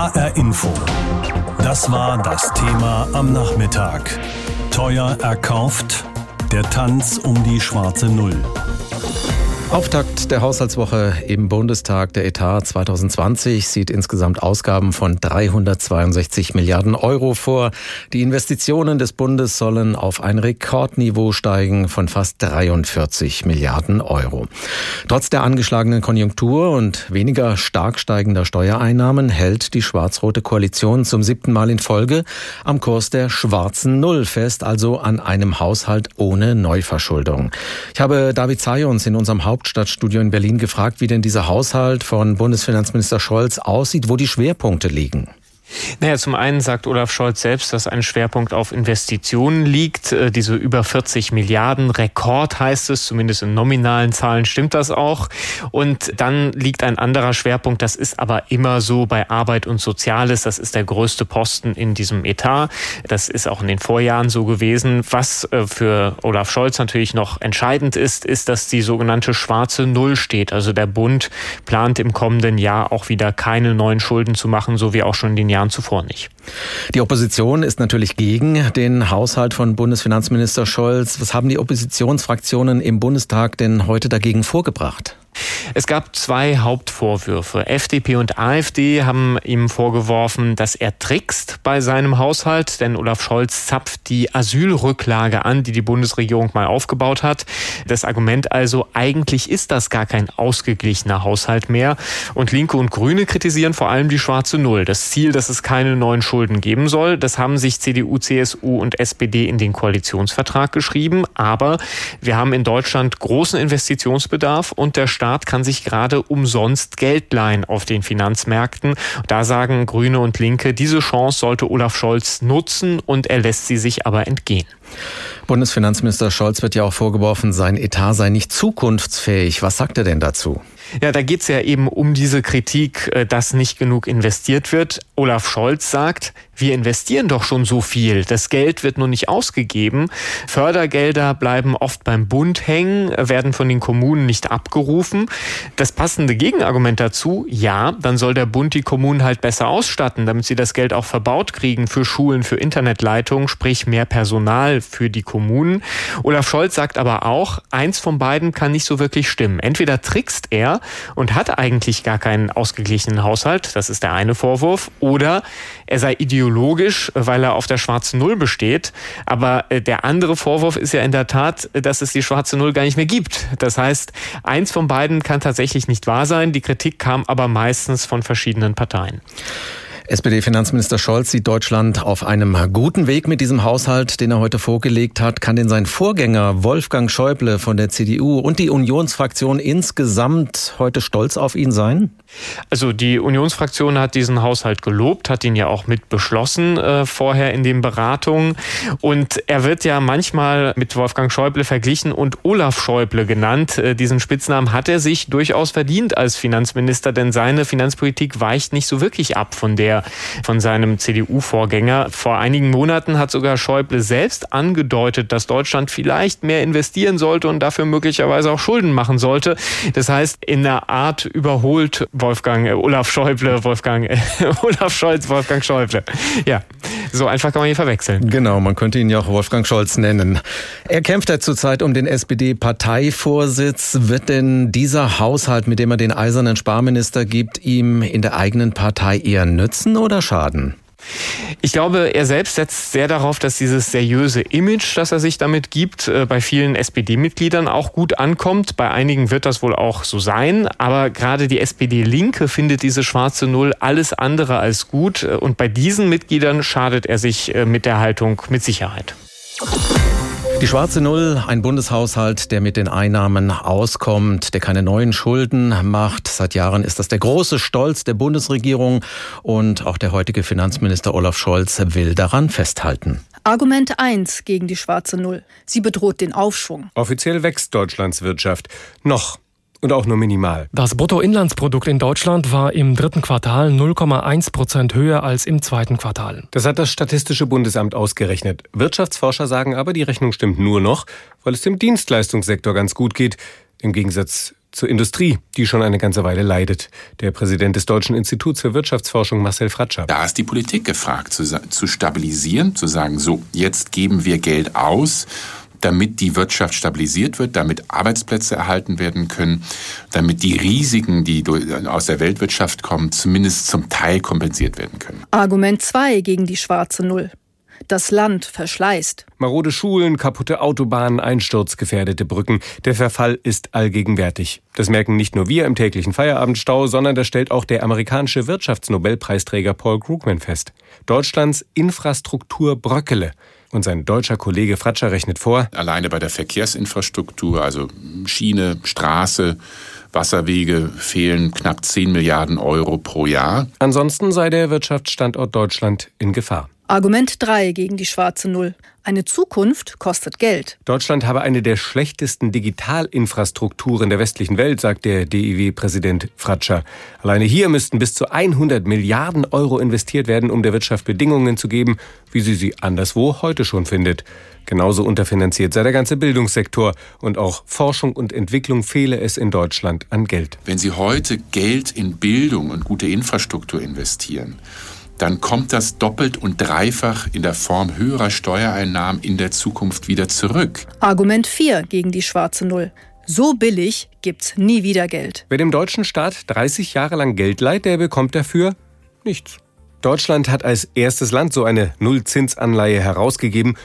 HR Info. Das war das Thema am Nachmittag. Teuer erkauft. Der Tanz um die schwarze Null. Auftakt der Haushaltswoche im Bundestag. Der Etat 2020 sieht insgesamt Ausgaben von 362 Milliarden Euro vor. Die Investitionen des Bundes sollen auf ein Rekordniveau steigen von fast 43 Milliarden Euro. Trotz der angeschlagenen Konjunktur und weniger stark steigender Steuereinnahmen hält die schwarz-rote Koalition zum siebten Mal in Folge am Kurs der schwarzen Null fest, also an einem Haushalt ohne Neuverschuldung. Ich habe David Zayons in unserem Haupt Hauptstadtstudio in Berlin gefragt, wie denn dieser Haushalt von Bundesfinanzminister Scholz aussieht, wo die Schwerpunkte liegen. Naja, zum einen sagt Olaf Scholz selbst, dass ein Schwerpunkt auf Investitionen liegt. Äh, diese über 40 Milliarden Rekord heißt es, zumindest in nominalen Zahlen stimmt das auch. Und dann liegt ein anderer Schwerpunkt, das ist aber immer so bei Arbeit und Soziales. Das ist der größte Posten in diesem Etat. Das ist auch in den Vorjahren so gewesen. Was äh, für Olaf Scholz natürlich noch entscheidend ist, ist, dass die sogenannte schwarze Null steht. Also der Bund plant im kommenden Jahr auch wieder keine neuen Schulden zu machen, so wie auch schon in den Jahren Jahren zuvor nicht. Die Opposition ist natürlich gegen den Haushalt von Bundesfinanzminister Scholz. Was haben die Oppositionsfraktionen im Bundestag denn heute dagegen vorgebracht? Es gab zwei Hauptvorwürfe. FDP und AfD haben ihm vorgeworfen, dass er trickst bei seinem Haushalt, denn Olaf Scholz zapft die Asylrücklage an, die die Bundesregierung mal aufgebaut hat. Das Argument also, eigentlich ist das gar kein ausgeglichener Haushalt mehr. Und Linke und Grüne kritisieren vor allem die schwarze Null. Das Ziel, dass es keine neuen Schulden geben soll, das haben sich CDU, CSU und SPD in den Koalitionsvertrag geschrieben. Aber wir haben in Deutschland großen Investitionsbedarf und der Staat kann sich gerade umsonst Geld leihen auf den Finanzmärkten. Da sagen Grüne und Linke, diese Chance sollte Olaf Scholz nutzen und er lässt sie sich aber entgehen. Bundesfinanzminister Scholz wird ja auch vorgeworfen, sein Etat sei nicht zukunftsfähig. Was sagt er denn dazu? Ja, da geht es ja eben um diese Kritik, äh, dass nicht genug investiert wird. Olaf Scholz sagt, wir investieren doch schon so viel. Das Geld wird nur nicht ausgegeben. Fördergelder bleiben oft beim Bund hängen, werden von den Kommunen nicht abgerufen. Das passende Gegenargument dazu, ja, dann soll der Bund die Kommunen halt besser ausstatten, damit sie das Geld auch verbaut kriegen für Schulen, für Internetleitungen, sprich mehr Personal für die Kommunen. Olaf Scholz sagt aber auch, eins von beiden kann nicht so wirklich stimmen. Entweder trickst er und hat eigentlich gar keinen ausgeglichenen Haushalt, das ist der eine Vorwurf, oder er sei ideologisch, weil er auf der schwarzen Null besteht. Aber äh, der andere Vorwurf ist ja in der Tat, dass es die schwarze Null gar nicht mehr gibt. Das heißt, eins von beiden kann tatsächlich nicht wahr sein. Die Kritik kam aber meistens von verschiedenen Parteien. SPD-Finanzminister Scholz sieht Deutschland auf einem guten Weg mit diesem Haushalt, den er heute vorgelegt hat. Kann denn sein Vorgänger Wolfgang Schäuble von der CDU und die Unionsfraktion insgesamt heute stolz auf ihn sein? Also die Unionsfraktion hat diesen Haushalt gelobt, hat ihn ja auch mit beschlossen äh, vorher in den Beratungen. Und er wird ja manchmal mit Wolfgang Schäuble verglichen und Olaf Schäuble genannt. Äh, diesen Spitznamen hat er sich durchaus verdient als Finanzminister, denn seine Finanzpolitik weicht nicht so wirklich ab von der von seinem CDU-Vorgänger. Vor einigen Monaten hat sogar Schäuble selbst angedeutet, dass Deutschland vielleicht mehr investieren sollte und dafür möglicherweise auch Schulden machen sollte. Das heißt, in einer Art überholt Wolfgang äh, Olaf Schäuble, Wolfgang äh, Olaf Scholz, Wolfgang Schäuble. Ja, so einfach kann man ihn verwechseln. Genau, man könnte ihn ja auch Wolfgang Scholz nennen. Er kämpft ja zurzeit um den SPD-Parteivorsitz. Wird denn dieser Haushalt, mit dem er den eisernen Sparminister gibt, ihm in der eigenen Partei eher nützen? oder schaden? Ich glaube, er selbst setzt sehr darauf, dass dieses seriöse Image, das er sich damit gibt, äh, bei vielen SPD-Mitgliedern auch gut ankommt. Bei einigen wird das wohl auch so sein. Aber gerade die SPD-Linke findet diese schwarze Null alles andere als gut. Und bei diesen Mitgliedern schadet er sich äh, mit der Haltung mit Sicherheit. Die schwarze Null, ein Bundeshaushalt, der mit den Einnahmen auskommt, der keine neuen Schulden macht. Seit Jahren ist das der große Stolz der Bundesregierung und auch der heutige Finanzminister Olaf Scholz will daran festhalten. Argument 1 gegen die schwarze Null. Sie bedroht den Aufschwung. Offiziell wächst Deutschlands Wirtschaft. Noch und auch nur minimal. Das Bruttoinlandsprodukt in Deutschland war im dritten Quartal 0,1 Prozent höher als im zweiten Quartal. Das hat das Statistische Bundesamt ausgerechnet. Wirtschaftsforscher sagen aber, die Rechnung stimmt nur noch, weil es dem Dienstleistungssektor ganz gut geht. Im Gegensatz zur Industrie, die schon eine ganze Weile leidet. Der Präsident des Deutschen Instituts für Wirtschaftsforschung, Marcel Fratscher. Da ist die Politik gefragt, zu, zu stabilisieren, zu sagen, so, jetzt geben wir Geld aus damit die Wirtschaft stabilisiert wird, damit Arbeitsplätze erhalten werden können, damit die Risiken, die aus der Weltwirtschaft kommen, zumindest zum Teil kompensiert werden können. Argument 2 gegen die schwarze Null. Das Land verschleißt. Marode Schulen, kaputte Autobahnen, einsturzgefährdete Brücken. Der Verfall ist allgegenwärtig. Das merken nicht nur wir im täglichen Feierabendstau, sondern das stellt auch der amerikanische Wirtschaftsnobelpreisträger Paul Krugman fest. Deutschlands Infrastruktur bröckele. Und sein deutscher Kollege Fratscher rechnet vor. Alleine bei der Verkehrsinfrastruktur, also Schiene, Straße, Wasserwege fehlen knapp 10 Milliarden Euro pro Jahr. Ansonsten sei der Wirtschaftsstandort Deutschland in Gefahr. Argument 3 gegen die schwarze Null. Eine Zukunft kostet Geld. Deutschland habe eine der schlechtesten Digitalinfrastrukturen der westlichen Welt, sagt der DIW-Präsident Fratscher. Alleine hier müssten bis zu 100 Milliarden Euro investiert werden, um der Wirtschaft Bedingungen zu geben, wie sie sie anderswo heute schon findet. Genauso unterfinanziert sei der ganze Bildungssektor und auch Forschung und Entwicklung fehle es in Deutschland an Geld. Wenn Sie heute Geld in Bildung und gute Infrastruktur investieren, dann kommt das doppelt und dreifach in der Form höherer Steuereinnahmen in der Zukunft wieder zurück. Argument 4 gegen die schwarze Null. So billig gibt's nie wieder Geld. Wer dem deutschen Staat 30 Jahre lang Geld leiht, der bekommt dafür nichts. Deutschland hat als erstes Land so eine Nullzinsanleihe herausgegeben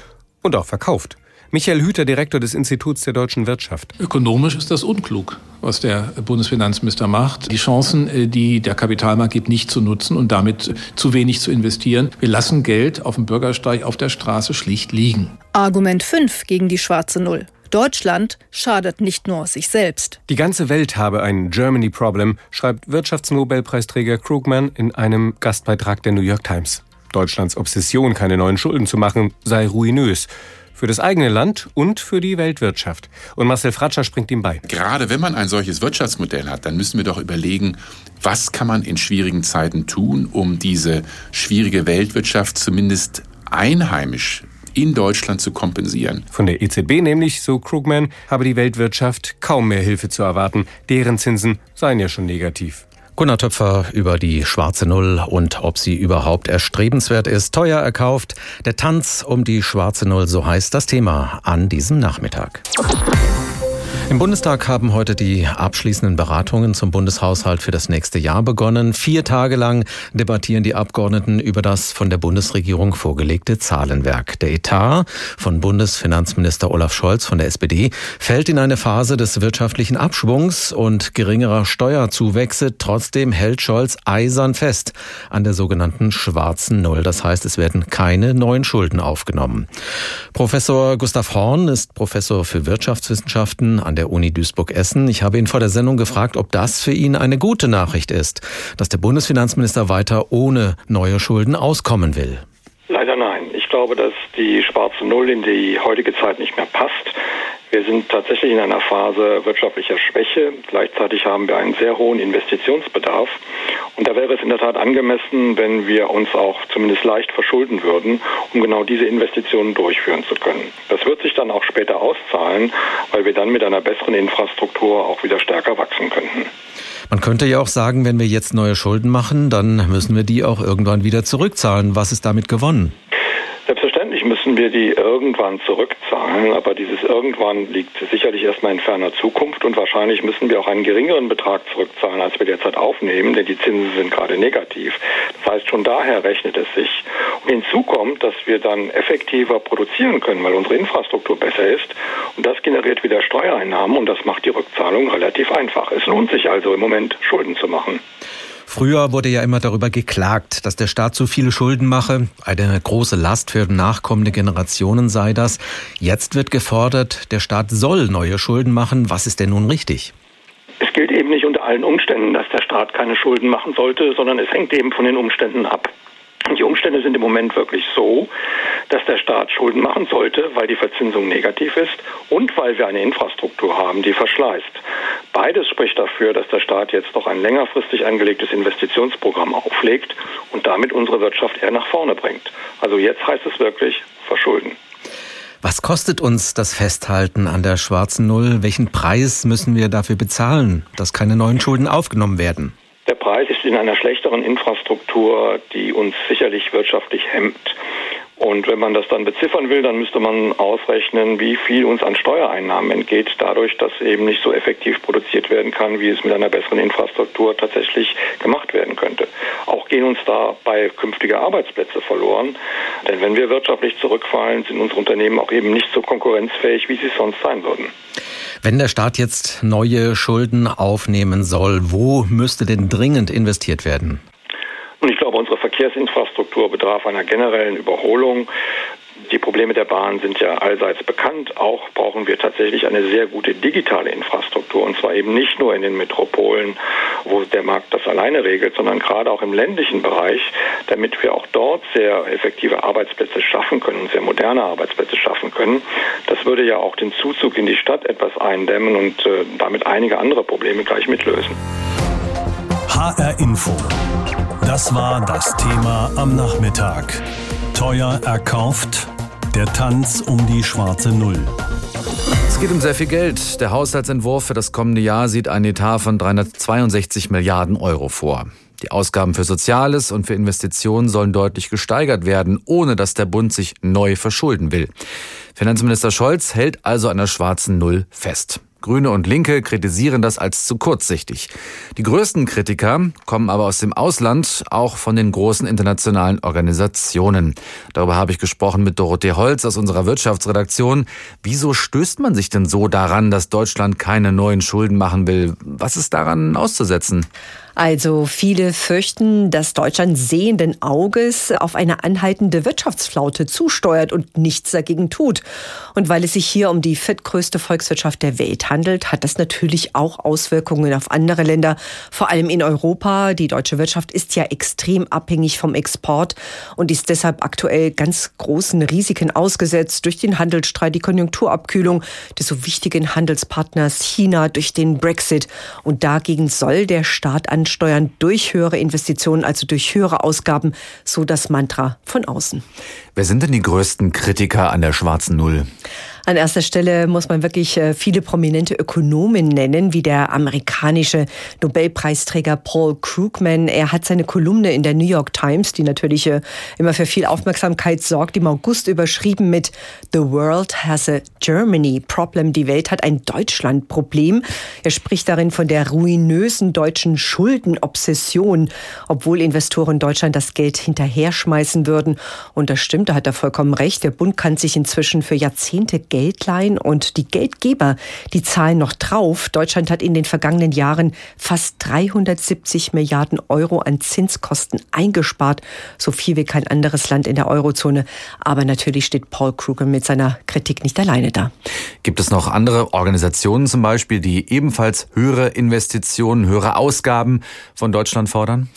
und auch verkauft. Michael Hüter, Direktor des Instituts der deutschen Wirtschaft. Ökonomisch ist das unklug, was der Bundesfinanzminister macht. Die Chancen, äh, die der Kapitalmarkt gibt, nicht zu nutzen und damit zu wenig zu investieren. Wir lassen Geld auf dem Bürgersteig, auf der Straße schlicht liegen. Argument 5 gegen die schwarze Null. Deutschland schadet nicht nur sich selbst. Die ganze Welt habe ein Germany Problem, schreibt Wirtschaftsnobelpreisträger Krugman in einem Gastbeitrag der New York Times. Deutschlands Obsession, keine neuen Schulden zu machen, sei ruinös für das eigene Land und für die Weltwirtschaft. Und Marcel Fratscher springt ihm bei. Gerade wenn man ein solches Wirtschaftsmodell hat, dann müssen wir doch überlegen, was kann man in schwierigen Zeiten tun, um diese schwierige Weltwirtschaft zumindest einheimisch in Deutschland zu kompensieren. Von der EZB nämlich, so Krugman, habe die Weltwirtschaft kaum mehr Hilfe zu erwarten. Deren Zinsen seien ja schon negativ. Gunnar Töpfer über die schwarze Null und ob sie überhaupt erstrebenswert ist. Teuer erkauft. Der Tanz um die schwarze Null, so heißt das Thema an diesem Nachmittag. Im Bundestag haben heute die abschließenden Beratungen zum Bundeshaushalt für das nächste Jahr begonnen. Vier Tage lang debattieren die Abgeordneten über das von der Bundesregierung vorgelegte Zahlenwerk. Der Etat von Bundesfinanzminister Olaf Scholz von der SPD fällt in eine Phase des wirtschaftlichen Abschwungs und geringerer Steuerzuwächse. Trotzdem hält Scholz eisern fest an der sogenannten schwarzen Null. Das heißt, es werden keine neuen Schulden aufgenommen. Professor Gustav Horn ist Professor für Wirtschaftswissenschaften an der Uni Duisburg-Essen. Ich habe ihn vor der Sendung gefragt, ob das für ihn eine gute Nachricht ist, dass der Bundesfinanzminister weiter ohne neue Schulden auskommen will. Leider nein. Ich glaube, dass die schwarze Null in die heutige Zeit nicht mehr passt. Wir sind tatsächlich in einer Phase wirtschaftlicher Schwäche. Gleichzeitig haben wir einen sehr hohen Investitionsbedarf. Und da wäre es in der Tat angemessen, wenn wir uns auch zumindest leicht verschulden würden, um genau diese Investitionen durchführen zu können. Das wird sich dann auch später auszahlen, weil wir dann mit einer besseren Infrastruktur auch wieder stärker wachsen könnten. Man könnte ja auch sagen, wenn wir jetzt neue Schulden machen, dann müssen wir die auch irgendwann wieder zurückzahlen. Was ist damit gewonnen? Selbstverständlich müssen wir die irgendwann zurückzahlen, aber dieses irgendwann liegt sicherlich erstmal in ferner Zukunft und wahrscheinlich müssen wir auch einen geringeren Betrag zurückzahlen, als wir derzeit aufnehmen, denn die Zinsen sind gerade negativ. Das heißt, schon daher rechnet es sich. Und hinzu kommt, dass wir dann effektiver produzieren können, weil unsere Infrastruktur besser ist und das generiert wieder Steuereinnahmen und das macht die Rückzahlung relativ einfach. Es lohnt sich also im Moment Schulden zu machen. Früher wurde ja immer darüber geklagt, dass der Staat zu viele Schulden mache. Eine große Last für nachkommende Generationen sei das. Jetzt wird gefordert, der Staat soll neue Schulden machen. Was ist denn nun richtig? Es gilt eben nicht unter allen Umständen, dass der Staat keine Schulden machen sollte, sondern es hängt eben von den Umständen ab. Die Umstände sind im Moment wirklich so, dass der Staat Schulden machen sollte, weil die Verzinsung negativ ist und weil wir eine Infrastruktur haben, die verschleißt. Beides spricht dafür, dass der Staat jetzt noch ein längerfristig angelegtes Investitionsprogramm auflegt und damit unsere Wirtschaft eher nach vorne bringt. Also jetzt heißt es wirklich verschulden. Was kostet uns das Festhalten an der schwarzen Null? Welchen Preis müssen wir dafür bezahlen, dass keine neuen Schulden aufgenommen werden? Der Preis ist in einer schlechteren Infrastruktur, die uns sicherlich wirtschaftlich hemmt. Und wenn man das dann beziffern will, dann müsste man ausrechnen, wie viel uns an Steuereinnahmen entgeht, dadurch, dass eben nicht so effektiv produziert werden kann, wie es mit einer besseren Infrastruktur tatsächlich gemacht werden könnte. Auch gehen uns dabei künftige Arbeitsplätze verloren. Denn wenn wir wirtschaftlich zurückfallen, sind unsere Unternehmen auch eben nicht so konkurrenzfähig, wie sie sonst sein würden. Wenn der Staat jetzt neue Schulden aufnehmen soll, wo müsste denn dringend investiert werden? Und ich glaube, unsere Verkehrsinfrastruktur bedarf einer generellen Überholung. Die Probleme der Bahn sind ja allseits bekannt. Auch brauchen wir tatsächlich eine sehr gute digitale Infrastruktur. Und zwar eben nicht nur in den Metropolen, wo der Markt das alleine regelt, sondern gerade auch im ländlichen Bereich, damit wir auch dort sehr effektive Arbeitsplätze schaffen können und sehr moderne Arbeitsplätze schaffen können. Das würde ja auch den Zuzug in die Stadt etwas eindämmen und äh, damit einige andere Probleme gleich mitlösen. HR Info. Das war das Thema am Nachmittag. Teuer erkauft. Der Tanz um die schwarze Null. Es geht um sehr viel Geld. Der Haushaltsentwurf für das kommende Jahr sieht einen Etat von 362 Milliarden Euro vor. Die Ausgaben für Soziales und für Investitionen sollen deutlich gesteigert werden, ohne dass der Bund sich neu verschulden will. Finanzminister Scholz hält also an der schwarzen Null fest. Grüne und Linke kritisieren das als zu kurzsichtig. Die größten Kritiker kommen aber aus dem Ausland, auch von den großen internationalen Organisationen. Darüber habe ich gesprochen mit Dorothee Holz aus unserer Wirtschaftsredaktion. Wieso stößt man sich denn so daran, dass Deutschland keine neuen Schulden machen will? Was ist daran auszusetzen? Also viele fürchten, dass Deutschland sehenden Auges auf eine anhaltende Wirtschaftsflaute zusteuert und nichts dagegen tut. Und weil es sich hier um die viertgrößte Volkswirtschaft der Welt handelt, hat das natürlich auch Auswirkungen auf andere Länder, vor allem in Europa. Die deutsche Wirtschaft ist ja extrem abhängig vom Export und ist deshalb aktuell ganz großen Risiken ausgesetzt durch den Handelsstreit, die Konjunkturabkühlung des so wichtigen Handelspartners China, durch den Brexit. Und dagegen soll der Staat an ansteuern durch höhere Investitionen, also durch höhere Ausgaben, so das Mantra von außen. Wer sind denn die größten Kritiker an der schwarzen Null? An erster Stelle muss man wirklich äh, viele prominente Ökonomen nennen, wie der amerikanische Nobelpreisträger Paul Krugman. Er hat seine Kolumne in der New York Times, die natürlich äh, immer für viel Aufmerksamkeit sorgt, im August überschrieben mit The World has a Germany Problem. Die Welt hat ein Deutschland-Problem. Er spricht darin von der ruinösen deutschen Schuldenobsession, obwohl Investoren Deutschland das Geld hinterher schmeißen würden. Und das stimmt, da hat er vollkommen recht. Der Bund kann sich inzwischen für Jahrzehnte Geld leihen und die Geldgeber, die zahlen noch drauf. Deutschland hat in den vergangenen Jahren fast 370 Milliarden Euro an Zinskosten eingespart. So viel wie kein anderes Land in der Eurozone. Aber natürlich steht Paul Kruger mit seiner Kritik nicht alleine da. Gibt es noch andere Organisationen zum Beispiel, die ebenfalls höhere Investitionen, höhere Ausgaben von Deutschland fordern?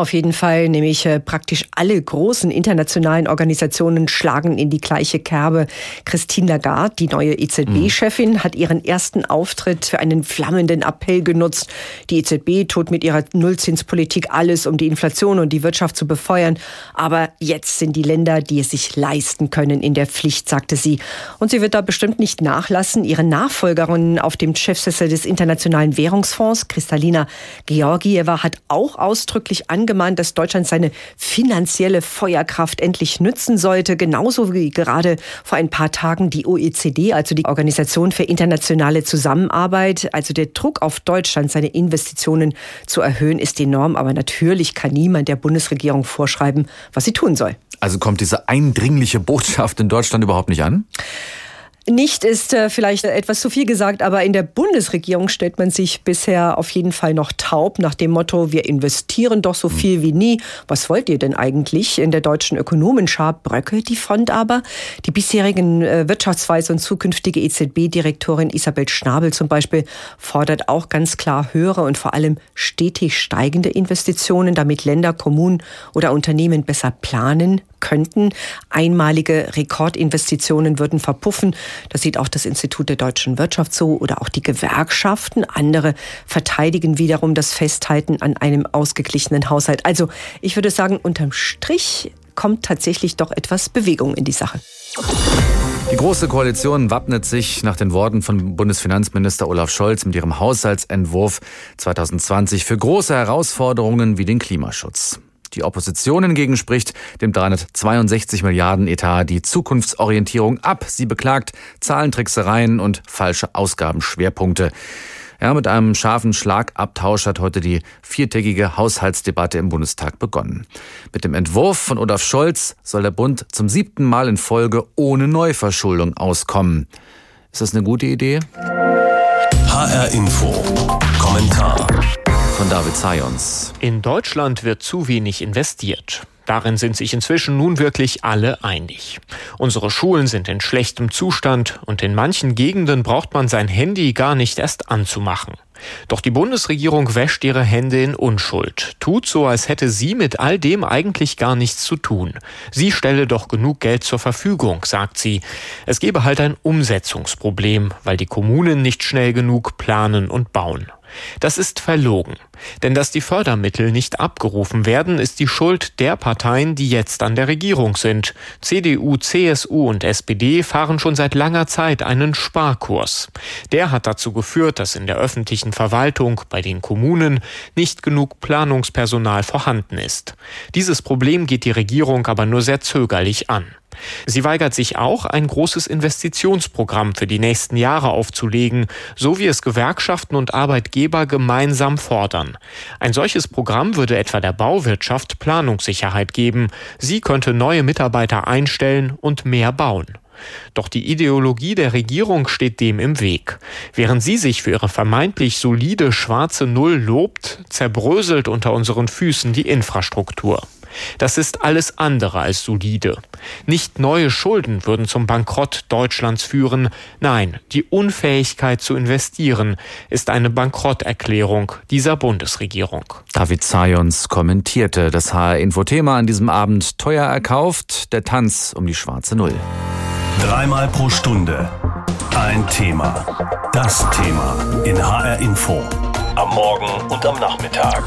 Auf jeden Fall, nämlich äh, praktisch alle großen internationalen Organisationen schlagen in die gleiche Kerbe. Christine Lagarde, die neue EZB-Chefin, hat ihren ersten Auftritt für einen flammenden Appell genutzt. Die EZB tut mit ihrer Nullzinspolitik alles, um die Inflation und die Wirtschaft zu befeuern. Aber jetzt sind die Länder, die es sich leisten können, in der Pflicht, sagte sie. Und sie wird da bestimmt nicht nachlassen. Ihre Nachfolgerin auf dem Chefsessel des Internationalen Währungsfonds, Kristalina Georgieva, hat auch ausdrücklich angefangen, angemahnt, dass Deutschland seine finanzielle Feuerkraft endlich nützen sollte, genauso wie gerade vor ein paar Tagen die OECD, also die Organisation für internationale Zusammenarbeit. Also der Druck auf Deutschland, seine Investitionen zu erhöhen, ist enorm, aber natürlich kann niemand der Bundesregierung vorschreiben, was sie tun soll. Also kommt diese eindringliche Botschaft in Deutschland überhaupt nicht an? Nicht ist äh, vielleicht etwas zu viel gesagt, aber in der Bundesregierung stellt man sich bisher auf jeden Fall noch taub nach dem Motto, wir investieren doch so hm. viel wie nie. Was wollt ihr denn eigentlich? In der deutschen Ökonomenschar bröckelt die Front aber. Die bisherigen äh, Wirtschaftsweise und zukünftige EZB-Direktorin Isabel Schnabel zum Beispiel fordert auch ganz klar höhere und vor allem stetig steigende Investitionen, damit Länder, Kommunen oder Unternehmen besser planen könnten. Einmalige Rekordinvestitionen würden verpuffen. Das sieht auch das Institut der deutschen Wirtschaft so oder auch die Gewerkschaften. Andere verteidigen wiederum das Festhalten an einem ausgeglichenen Haushalt. Also ich würde sagen, unterm Strich kommt tatsächlich doch etwas Bewegung in die Sache. Die Große Koalition wappnet sich nach den Worten von Bundesfinanzminister Olaf Scholz mit ihrem Haushaltsentwurf 2020 für große Herausforderungen wie den Klimaschutz. Die Opposition hingegen spricht dem 362 Milliarden Etat die Zukunftsorientierung ab. Sie beklagt Zahlentricksereien und falsche Ausgabenschwerpunkte. Ja, mit einem scharfen Schlagabtausch hat heute die viertägige Haushaltsdebatte im Bundestag begonnen. Mit dem Entwurf von Olaf Scholz soll der Bund zum siebten Mal in Folge ohne Neuverschuldung auskommen. Ist das eine gute Idee? HR Info. Kommentar von David Sayons. In Deutschland wird zu wenig investiert. Darin sind sich inzwischen nun wirklich alle einig. Unsere Schulen sind in schlechtem Zustand und in manchen Gegenden braucht man sein Handy gar nicht erst anzumachen. Doch die Bundesregierung wäscht ihre Hände in Unschuld, tut so, als hätte sie mit all dem eigentlich gar nichts zu tun. Sie stelle doch genug Geld zur Verfügung, sagt sie. Es gebe halt ein Umsetzungsproblem, weil die Kommunen nicht schnell genug planen und bauen. Das ist verlogen. Denn dass die Fördermittel nicht abgerufen werden, ist die Schuld der Parteien, die jetzt an der Regierung sind. CDU, CSU und SPD fahren schon seit langer Zeit einen Sparkurs. Der hat dazu geführt, dass in der öffentlichen Verwaltung bei den Kommunen nicht genug Planungspersonal vorhanden ist. Dieses Problem geht die Regierung aber nur sehr zögerlich an. Sie weigert sich auch, ein großes Investitionsprogramm für die nächsten Jahre aufzulegen, so wie es Gewerkschaften und Arbeitgeber gemeinsam fordern. Ein solches Programm würde etwa der Bauwirtschaft Planungssicherheit geben. Sie könnte neue Mitarbeiter einstellen und mehr bauen. Doch die Ideologie der Regierung steht dem im Weg. Während sie sich für ihre vermeintlich solide schwarze Null lobt, zerbröselt unter unseren Füßen die Infrastruktur. Das ist alles andere als solide. Nicht neue Schulden würden zum Bankrott Deutschlands führen. Nein, die Unfähigkeit zu investieren ist eine Bankrotterklärung dieser Bundesregierung. David Sayons kommentierte das HR-Info-Thema an diesem Abend teuer erkauft, der Tanz um die schwarze Null. Dreimal pro Stunde ein Thema. Das Thema in HR Info. Am Morgen und am Nachmittag.